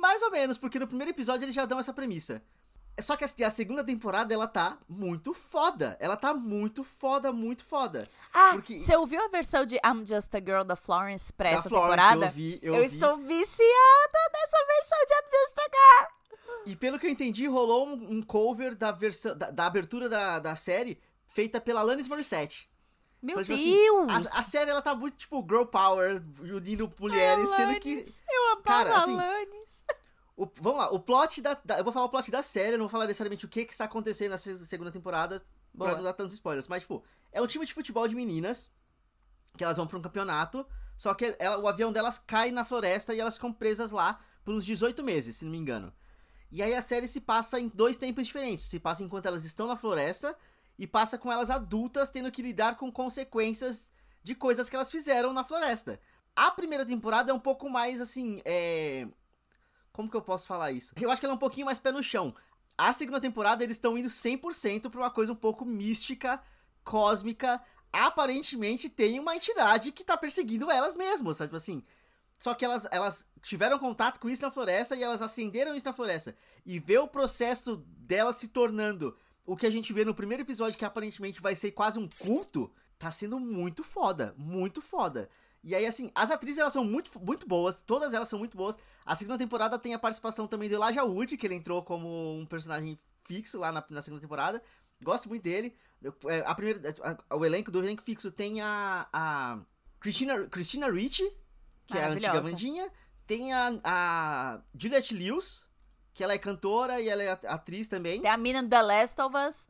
Mais ou menos, porque no primeiro episódio eles já dão essa premissa. É Só que a, segunda temporada, ela tá muito foda. Ela tá muito foda, muito foda. Ah, Porque- você ouviu a versão de I'm Just a Girl da Florence pra Da essa Florence, temporada? eu vi, eu, Eu estou viciada nessa versão de I'm Just a Girl. E pelo que eu entendi, rolou um, um cover da versão da, da abertura da, da série feita pela Alanis Morissette. Meu Então, tipo assim, Deus! a, a série, ela tá muito, tipo, girl power, unindo mulheres, sendo que... Alanis, Eu amo Cara, a assim, Alanis. O- vamos lá, o plot da, da- Eu vou falar o plot da série, eu não vou falar necessariamente o que, que está acontecendo na se- segunda temporada Boa. pra não dar tantos spoilers. Mas, tipo, é um time de futebol de meninas que elas vão pra um campeonato, só que ela- o avião delas cai na floresta e elas ficam presas lá por uns 18 meses, se não me engano. E aí a série se passa em dois tempos diferentes. Se passa enquanto elas estão na floresta e passa com elas adultas tendo que lidar com consequências de coisas que elas fizeram na floresta. A primeira temporada é um pouco mais assim, é. Como que eu posso falar isso? Eu acho que ela é um pouquinho mais pé no chão. A segunda temporada eles estão indo 100% pra uma coisa um pouco mística, cósmica. Aparentemente tem uma entidade que tá perseguindo elas mesmas, sabe? Tipo assim. Só que elas, elas tiveram contato com isso na floresta e elas acenderam isso na floresta. E ver o processo delas se tornando o que a gente vê no primeiro episódio, que aparentemente vai ser quase um culto, tá sendo muito foda. Muito foda. E aí, assim, as atrizes elas são muito, muito boas, todas elas são muito boas. A segunda temporada tem a participação também do Elijah Wood, que ele entrou como um personagem fixo lá na, na segunda temporada. Gosto muito dele. É, a primeira, a, o elenco do elenco fixo tem a, a Christina, Christina Ricci, que é a antiga Vandinha. Tem a, a Juliette Lewis, que ela é cantora e ela é atriz também. Tem a mina da Last of Us.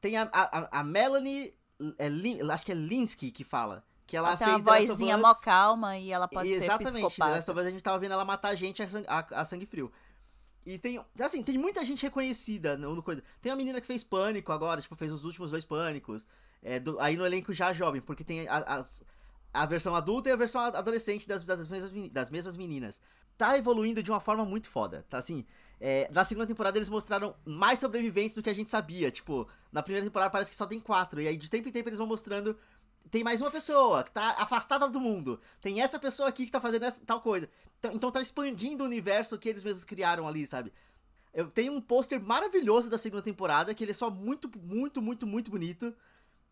Tem a, a, a Melanie, é, Lin, acho que é Linsky que fala. Que ela, ela fez tem uma vozinha mó calma e ela pode Exatamente, ser psicopata. Exatamente, Last a gente tava vendo ela matar a gente a, a, a sangue frio. E tem, assim, tem muita gente reconhecida no, no coisa. Tem uma menina que fez Pânico agora, tipo, fez os últimos dois Pânicos. É, do, aí no elenco já jovem, porque tem a, as, a versão adulta e a versão adolescente das, das, mesmas, das mesmas meninas. Tá evoluindo de uma forma muito foda, tá assim. É, na segunda temporada eles mostraram mais sobreviventes do que a gente sabia. Tipo, na primeira temporada parece que só tem quatro. E aí de tempo em tempo eles vão mostrando. Tem mais uma pessoa que tá afastada do mundo. Tem essa pessoa aqui que tá fazendo essa, tal coisa. Então, então tá expandindo o universo que eles mesmos criaram ali, sabe? Eu tenho um pôster maravilhoso da segunda temporada, que ele é só muito, muito, muito, muito bonito.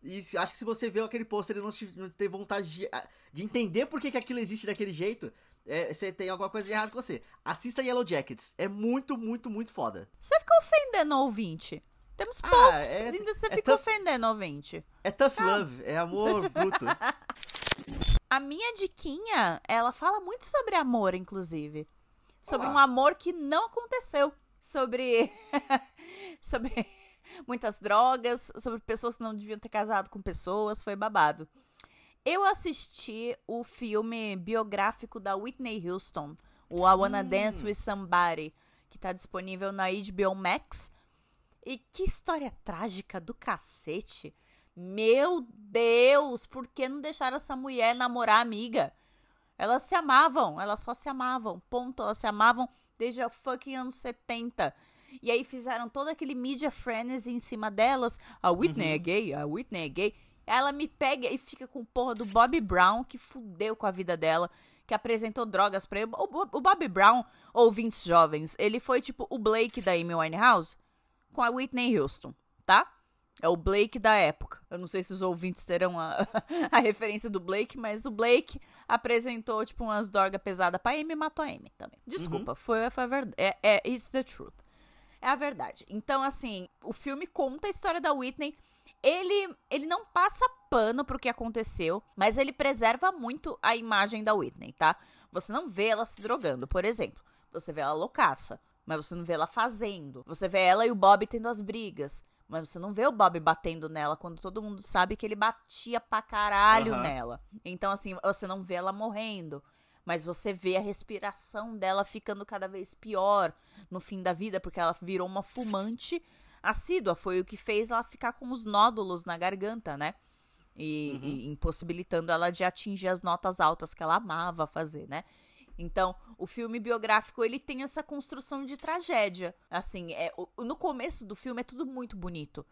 E acho que se você vê aquele pôster e não, não ter vontade de, de entender por que, que aquilo existe daquele jeito, é, você tem alguma coisa de errado com você. Assista Yellow Jackets. É muito, muito, muito foda. Você fica ofendendo o ouvinte. Temos ah, poucos. É, ainda você é fica tough, ofendendo ouvinte. É tough ah. love. É amor bruto. A minha diquinha, ela fala muito sobre amor, inclusive. Sobre um amor que não aconteceu. Sobre. sobre muitas drogas, sobre pessoas que não deviam ter casado com pessoas, foi babado. Eu assisti o filme biográfico da Whitney Houston, o I Wanna hum. Dance with Somebody, que tá disponível na HBO Max. E que história trágica do cacete. Meu Deus, por que não deixaram essa mulher namorar a amiga? Elas se amavam, elas só se amavam, ponto. Elas se amavam desde o fucking anos 70. E aí fizeram todo aquele media frenzy em cima delas. A Whitney uhum. é gay, a Whitney é gay. Ela me pega e fica com porra do Bob Brown, que fudeu com a vida dela, que apresentou drogas pra ele. O, o Bob Brown, ouvintes jovens, ele foi tipo o Blake da Amy Winehouse com a Whitney Houston, tá? É o Blake da época. Eu não sei se os ouvintes terão a, a referência do Blake, mas o Blake apresentou, tipo, umas drogas pesadas pra Amy e matou a Amy também. Desculpa, uhum. foi, foi a verdade. É, é, it's the truth. É a verdade. Então, assim, o filme conta a história da Whitney. Ele, ele não passa pano pro que aconteceu, mas ele preserva muito a imagem da Whitney, tá? Você não vê ela se drogando, por exemplo. Você vê ela loucaça, mas você não vê ela fazendo. Você vê ela e o Bob tendo as brigas. Mas você não vê o Bob batendo nela quando todo mundo sabe que ele batia pra caralho uhum. nela. Então, assim, você não vê ela morrendo mas você vê a respiração dela ficando cada vez pior no fim da vida, porque ela virou uma fumante assídua. Foi o que fez ela ficar com os nódulos na garganta, né? E, uhum. e impossibilitando ela de atingir as notas altas que ela amava fazer, né? Então, o filme biográfico, ele tem essa construção de tragédia. Assim, é, no começo do filme é tudo muito bonito.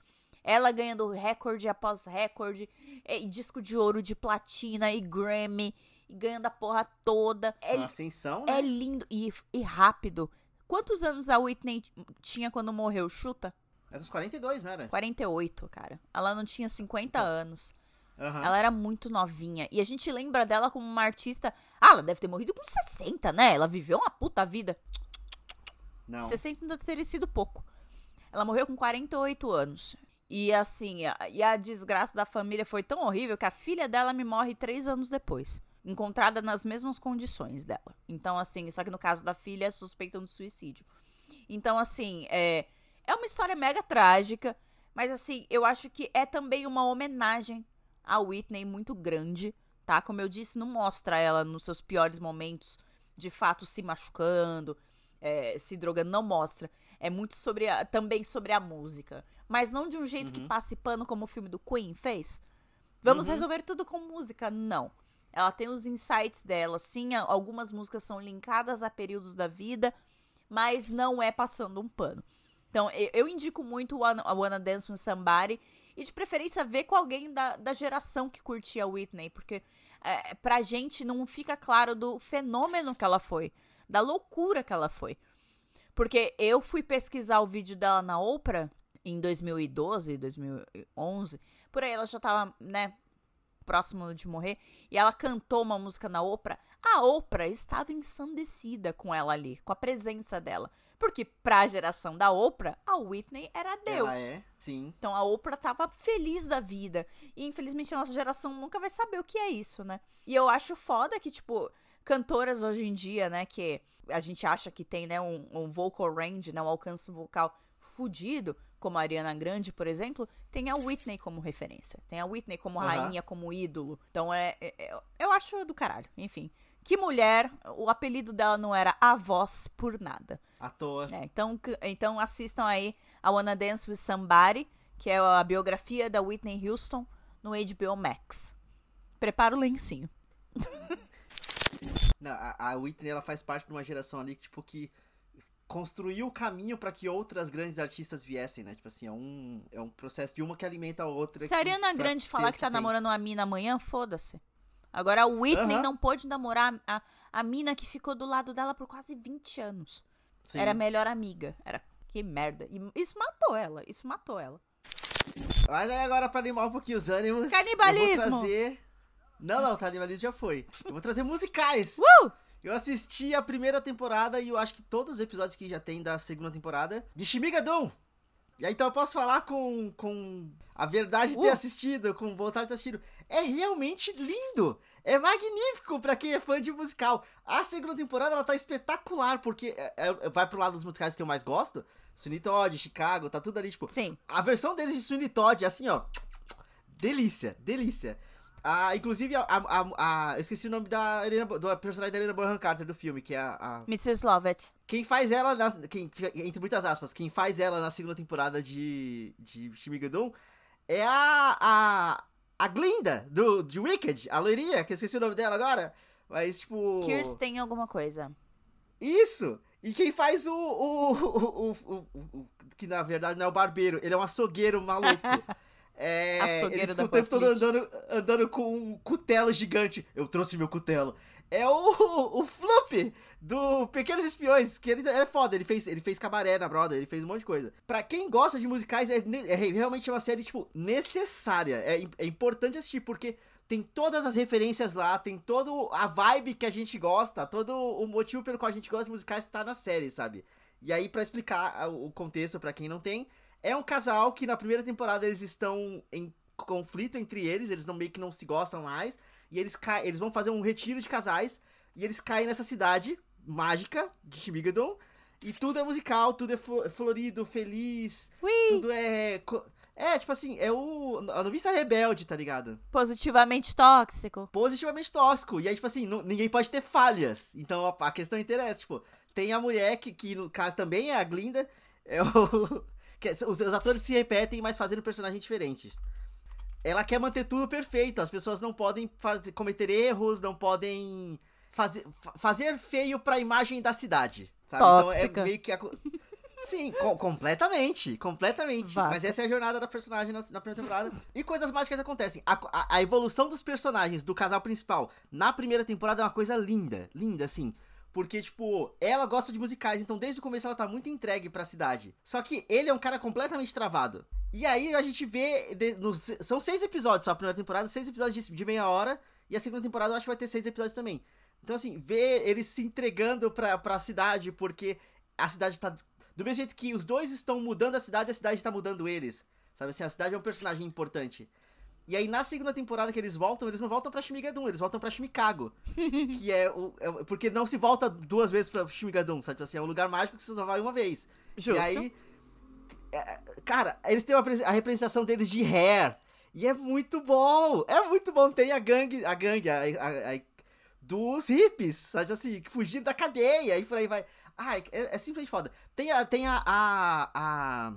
Ela ganhando recorde após recorde, é, disco de ouro, de platina e Grammy e ganhando a porra toda. É, Uma ascensão, né? É lindo e, e rápido. Quantos anos a Whitney tinha quando morreu? Chuta? É dos 42, né? 48, cara. Ela não tinha 50 anos. Uhum. Ela era muito novinha. E a gente lembra dela como uma artista. Ah, ela deve ter morrido com 60, né? Ela viveu uma puta vida. Não. 60 ainda teria sido pouco. Ela morreu com 48 anos. E assim, a, e a desgraça da família foi tão horrível que a filha dela me morre três anos depois encontrada nas mesmas condições dela. Então, assim, só que no caso da filha, suspeitam de suicídio. Então, assim, é, é uma história mega trágica, mas, assim, eu acho que é também uma homenagem a Whitney muito grande, tá? Como eu disse, não mostra ela nos seus piores momentos, de fato se machucando, é, se drogando, não mostra. É muito sobre a, também sobre a música. Mas não de um jeito uhum. que passe pano como o filme do Queen fez. Vamos uhum. resolver tudo com música. Não. Ela tem os insights dela. Sim, algumas músicas são linkadas a períodos da vida, mas não é passando um pano. Então, eu, indico muito a Wanna Dance with Somebody e de preferência ver com alguém da, da geração que curtia Whitney, porque é, pra gente não fica claro do fenômeno que ela foi, da loucura que ela foi. Porque eu fui pesquisar o vídeo dela na Oprah em 2012, 2011, por aí ela já tava, né, próximo de morrer, e ela cantou uma música na Oprah, a Oprah estava ensandecida com ela ali, com a presença dela. Porque pra geração da Oprah, a Whitney era Deus. Ela é, sim. Então a Oprah tava feliz da vida. E infelizmente a nossa geração nunca vai saber o que é isso, né? E eu acho foda que, tipo, cantoras hoje em dia, né, que a gente acha que tem, né, um, um vocal range, né, um alcance vocal fudido, como a Ariana Grande, por exemplo, tem a Whitney como referência. Tem a Whitney como Aham. rainha, como ídolo. Então é, é- é- Eu acho do caralho. Enfim. Que mulher, o apelido dela não era a voz por nada. À toa. É, então, então assistam aí a Wanna Dance with Somebody, que é a biografia da Whitney Houston no HBO Max. Prepara o lencinho. Não, a, a Whitney, ela faz parte de uma geração ali que, tipo, que construiu o caminho pra que outras grandes artistas viessem, né? Tipo assim, é um, é um processo de uma que alimenta a outra. Se a que- Ariana Grande falar o que tá tem. namorando uma mina amanhã, foda-se. Agora a Whitney não pôde namorar a, a mina que ficou do lado dela por quase 20 anos. Sim. Era a melhor amiga. Era que merda. E isso matou ela. Isso matou ela. Mas aí agora, pra animar um pouquinho os ânimos. Canibalismo! Eu vou trazer. Não, não, canibalismo já foi. Eu vou trazer musicais. Uh! Eu assisti a primeira temporada e eu acho que todos os episódios que já tem da segunda temporada de Shimigadon. E aí então eu posso falar com, com a verdade de ter Uh. assistido, com vontade de ter assistido. É realmente lindo! É magnífico pra quem é fã de musical. A segunda temporada ela tá espetacular, porque é- é- vai pro lado dos musicais que eu mais gosto. Sweeney Todd, Chicago, tá tudo ali, tipo, Sim. a versão deles de Sweeney Todd é assim, ó. Delícia, delícia. Ah, inclusive, a, a, a- eu esqueci o nome da Helena, do personagem da Helena Bonham Carter do filme, que é a, a- Mrs. Lovett. Quem faz ela, na, quem, entre muitas aspas, quem faz ela na segunda temporada de, de Shimigadon é a, a, a Glinda, do, de Wicked, a loirinha, que eu esqueci o nome dela agora. Mas, tipo... Kirsten alguma coisa. Isso! E quem faz o, o, o, o- o- Que na verdade não é o barbeiro, ele é um açougueiro maluco. É, ele fica o tempo todo andando, andando com um cutelo gigante. Eu trouxe meu cutelo. É o, o Floop do Pequenos Espiões, que ele é foda, ele fez, ele fez cabaré na Broadway, ele fez um monte de coisa. Pra quem gosta de musicais, é, é realmente uma série, tipo, necessária. É, é importante assistir, porque tem todas as referências lá, tem toda a vibe que a gente gosta, todo o motivo pelo qual a gente gosta de musicais tá na série, sabe? E aí, pra explicar o contexto pra quem não tem, é um casal que na primeira temporada eles estão em conflito entre eles, eles não meio que não se gostam mais, e eles caem, eles vão fazer um retiro de casais, e eles caem nessa cidade mágica de Shimigadon, e tudo é musical, tudo é flo- florido, feliz, Ui! tudo é é, tipo assim, é o a novista rebelde, tá ligado? Positivamente tóxico. positivamente tóxico. E aí, tipo assim, ninguém pode ter falhas. Então a, a questão interessa, tipo, tem a mulher que, que no caso também é a Glinda. É o, é- os, os atores se repetem, mas fazendo personagens diferentes. Ela quer manter tudo perfeito. As pessoas não podem fazer, cometer erros, não podem fazer, fa- fazer feio pra imagem da cidade. Sabe? Tóxica. Então é meio que. a Sim, co- completamente. Completamente. Vaca. Mas essa é a jornada da personagem na, na primeira temporada. E coisas mágicas acontecem. A, a- a evolução dos personagens do casal principal na primeira temporada é uma coisa linda. Linda, assim. Porque, tipo, ela gosta de musicais, então desde o começo ela tá muito entregue pra cidade. Só que ele é um cara completamente travado. E aí a gente vê. de- nos- são seis episódios só a primeira temporada, seis episódios de, de meia hora. E a segunda temporada eu acho que vai ter seis episódios também. Então, assim, ver eles se entregando pra, pra cidade, porque a cidade tá. Do mesmo jeito que os dois estão mudando a cidade, a cidade tá mudando eles. Sabe assim, a cidade é um personagem importante. E aí, na segunda temporada que eles voltam, eles não voltam pra Shimigadum, eles voltam pra Shimikago. que é o. é- porque não se volta duas vezes pra Shimigadum, sabe? Tipo Assim, é um lugar mágico que você só vai uma vez. Justo. E aí. é, Cara, eles têm uma a representação deles de hair. E é muito bom! É muito bom. Tem a gangue, a gangue, a, a- a- dos hippies, sabe assim, fugiram da cadeia e por aí vai. Ai, é, é simplesmente foda. Tem a. Tem a. a, a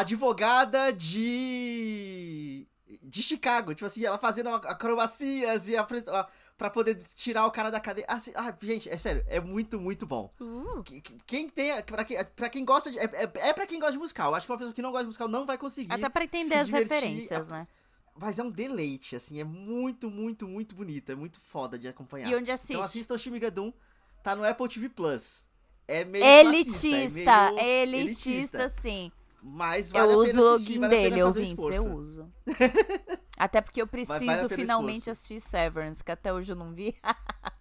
advogada de. De Chicago. Tipo assim, ela fazendo acrobacias e apre- ó, pra poder tirar o cara da cadeia. Assim, ah, gente, é sério, é muito, muito bom. Uh, Que- que- Quem tem. Pra quem, pra quem gosta de. É, é, é pra quem gosta de musical. Acho que uma pessoa que não gosta de musical não vai conseguir. até pra entender as divertir, referências, né? Mas é um deleite, assim. É muito, muito, muito bonito. É muito foda de acompanhar. E onde assiste? Então assistam o Shimigadum. Tá no Apple TV Plus. É meio elitista, classista, é meio elitista, sim. Mas vale eu uso o login vale dele, ouvintes, eu uso. Até porque eu vale preciso o finalmente esforço. assistir Severance, que até hoje eu não vi.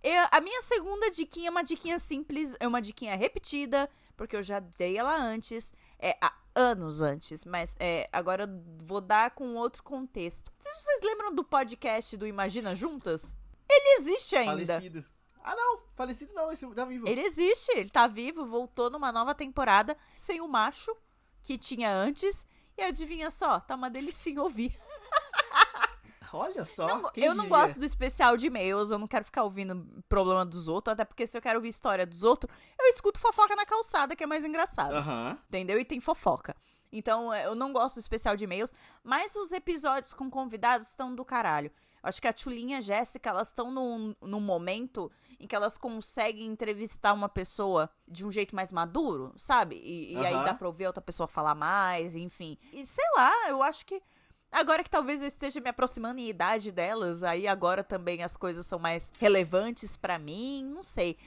Eu, a minha segunda diquinha é uma diquinha simples, é uma diquinha repetida, porque eu já dei ela antes, é há anos antes, mas é, agora eu vou dar com outro contexto. Vocês lembram do podcast do Imagina Juntas? Ele existe ainda. Falecido. Ah, não. Falecido não, esse tá vivo. Ele existe, ele tá vivo, voltou numa nova temporada sem o macho que tinha antes. E adivinha só, tá uma delicinha ouvir. Olha só. Não, eu não diria? gosto do especial de e-mails, eu não quero ficar ouvindo problema dos outros, até porque se eu quero ouvir história dos outros, eu escuto fofoca na calçada, que é mais engraçado. Aham. Entendeu? E tem fofoca. Então, é, eu não gosto do especial de e-mails, mas os episódios com convidados estão do caralho. Eu acho que a Tulinha e a Jéssica, elas estão num, num momento em que elas conseguem entrevistar uma pessoa de um jeito mais maduro, sabe? E, e aí dá pra ouvir a outra pessoa falar mais, enfim. E sei lá, eu acho que. Agora que talvez eu esteja me aproximando em idade delas, aí agora também as coisas são mais relevantes pra mim, não sei.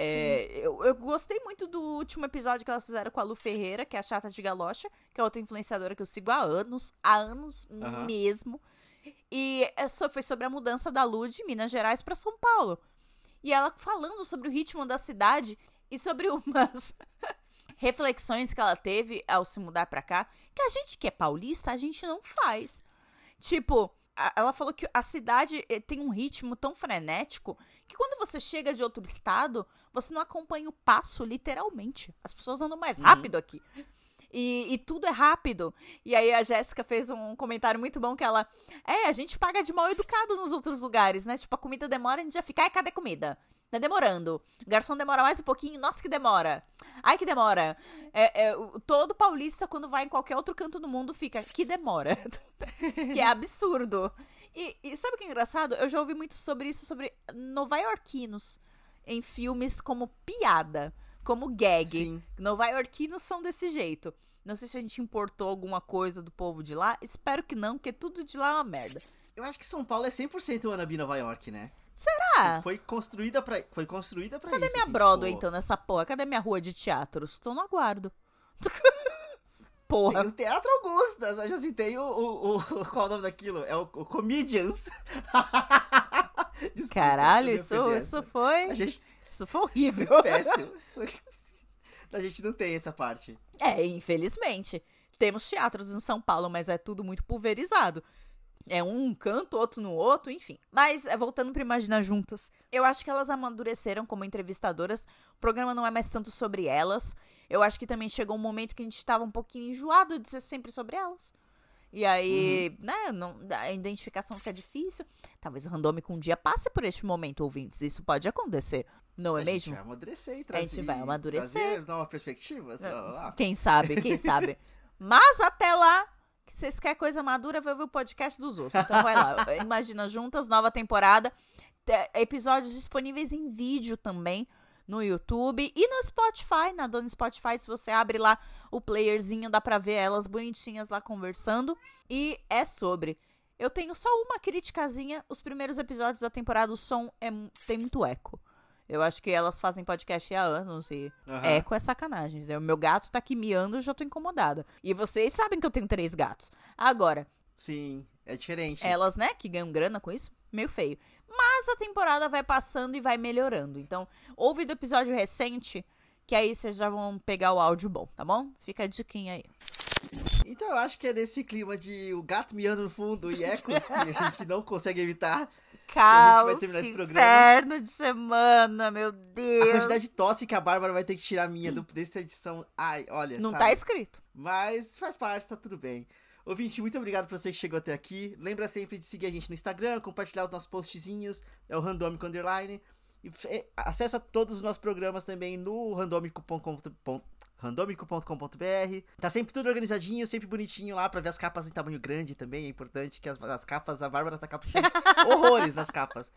É, eu, eu gostei muito do último episódio que elas fizeram com a Lu Ferreira, que é a chata de galocha, que é outra influenciadora que eu sigo há anos, há anos Aham. mesmo. E é foi sobre a mudança da Lu de Minas Gerais pra São Paulo. E ela falando sobre o ritmo da cidade e sobre umas reflexões que ela teve ao se mudar pra cá, que a gente que é paulista, a gente não faz. Tipo, a- ela falou que a cidade eh, tem um ritmo tão frenético que quando você chega de outro estado, você não acompanha o passo, literalmente. As pessoas andam mais rápido aqui. E, e tudo é rápido. E aí a Jéssica fez um comentário muito bom que ela. É, a gente paga de mal educado nos outros lugares, né? Tipo, a comida demora, a gente já fica, ai, cadê comida? Tá demorando. O garçom demora mais um pouquinho, nossa, que demora. Ai, que demora. É, é, todo paulista, quando vai em qualquer outro canto do mundo, fica, que demora. que é absurdo. E, e sabe o que é engraçado? Eu já ouvi muito sobre isso, sobre novaiorquinos em filmes como piada, como gag. Sim. Novaiorquinos são desse jeito. Não sei se a gente importou alguma coisa do povo de lá. Espero que não, porque tudo de lá é uma merda. Eu acho que São Paulo é 100% wannabe Nova York, né? Será? Foi construída pra, foi construída pra Cadê isso. minha assim, Broadway, tipo, então, nessa porra? Cadê minha rua de teatros? Tô no aguardo. porra. Tem o Teatro Augustas, eu já citei o, o, o- Qual é o nome daquilo? É o, o Comedians. Desculpa, Caralho, isso, isso foi. A gente Isso foi horrível. péssimo. A gente não tem essa parte. É, infelizmente. Temos teatros em São Paulo, mas é tudo muito pulverizado. É um canto, outro no outro, enfim. Mas, é, voltando para Imagina Juntas, eu acho que elas amadureceram como entrevistadoras. O programa não é mais tanto sobre elas. Eu acho que também chegou um momento que a gente tava um pouquinho enjoado de ser sempre sobre elas. E aí, né, não, a identificação fica difícil. Talvez o randômico um dia passe por este momento, ouvintes. Isso pode acontecer, não é a gente mesmo? vai amadurecer e A trazer, gente vai amadurecer. trazer novas perspectivas. Quem sabe, quem sabe. Mas até lá, se vocês querem coisa madura, vai ouvir o podcast dos outros. Então vai lá. Imagina Juntas, nova temporada. Te- Episódios disponíveis em vídeo também no YouTube e no Spotify. Na dona Spotify, se você abre lá o playerzinho, dá pra ver elas bonitinhas lá conversando. E é sobre. Eu tenho só uma criticazinha. Os primeiros episódios da temporada, o som é, tem muito eco. Eu acho que elas fazem podcast há anos e. Eco é sacanagem. entendeu? Meu gato tá aqui miando, eu já tô incomodada. E vocês sabem que eu tenho três gatos. Agora, Sim, é diferente. elas, né, que ganham grana com isso, meio feio. Mas a temporada vai passando e vai melhorando. Então, ouve do episódio recente, que aí vocês já vão pegar o áudio bom, tá bom? Fica a diquinha aí. Então eu acho que é desse clima de o gato miando no fundo e ecos que a gente não consegue evitar. Caos, vai terminar esse programa. inferno de semana, meu A Deus. quantidade de tosse que a Bárbara vai ter que tirar minha do, dessa edição. Ai, olha. Não sabe? tá escrito. Mas faz parte, tá tudo bem. Ouvinte, muito obrigado por você que chegou até aqui. Lembra sempre de seguir a gente no Instagram, compartilhar os nossos postzinhos, é o Randômico Underline. E acessa todos os nossos programas também no randomico.com.br. Randomico.com.br. Tá sempre tudo organizadinho, sempre bonitinho lá pra ver as capas em tamanho grande também. É importante que as, as capas, a Bárbara tá caprichando horrores nas capas.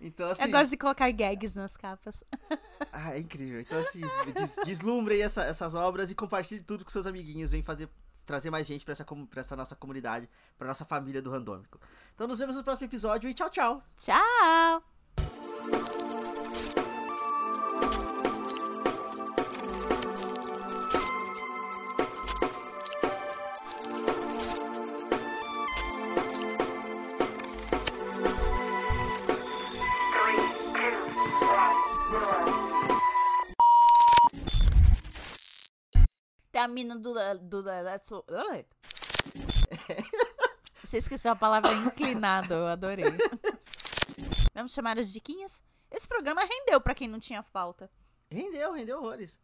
Então, assim. Eu gosto de colocar gags nas capas. Ah, é incrível. Então, assim, des deslumbre aí essa- essas obras e compartilhe tudo com seus amiguinhos. Vem fazer, trazer mais gente pra essa, pra essa nossa comunidade, pra nossa família do Randômico. Então, nos vemos no próximo episódio e tchau, tchau! Tchau! a mina do. do da, sua... Você esqueceu a palavra inclinado, eu adorei. Vamos chamar as diquinhas? Esse programa rendeu pra quem não tinha falta. Rendeu, rendeu horrores.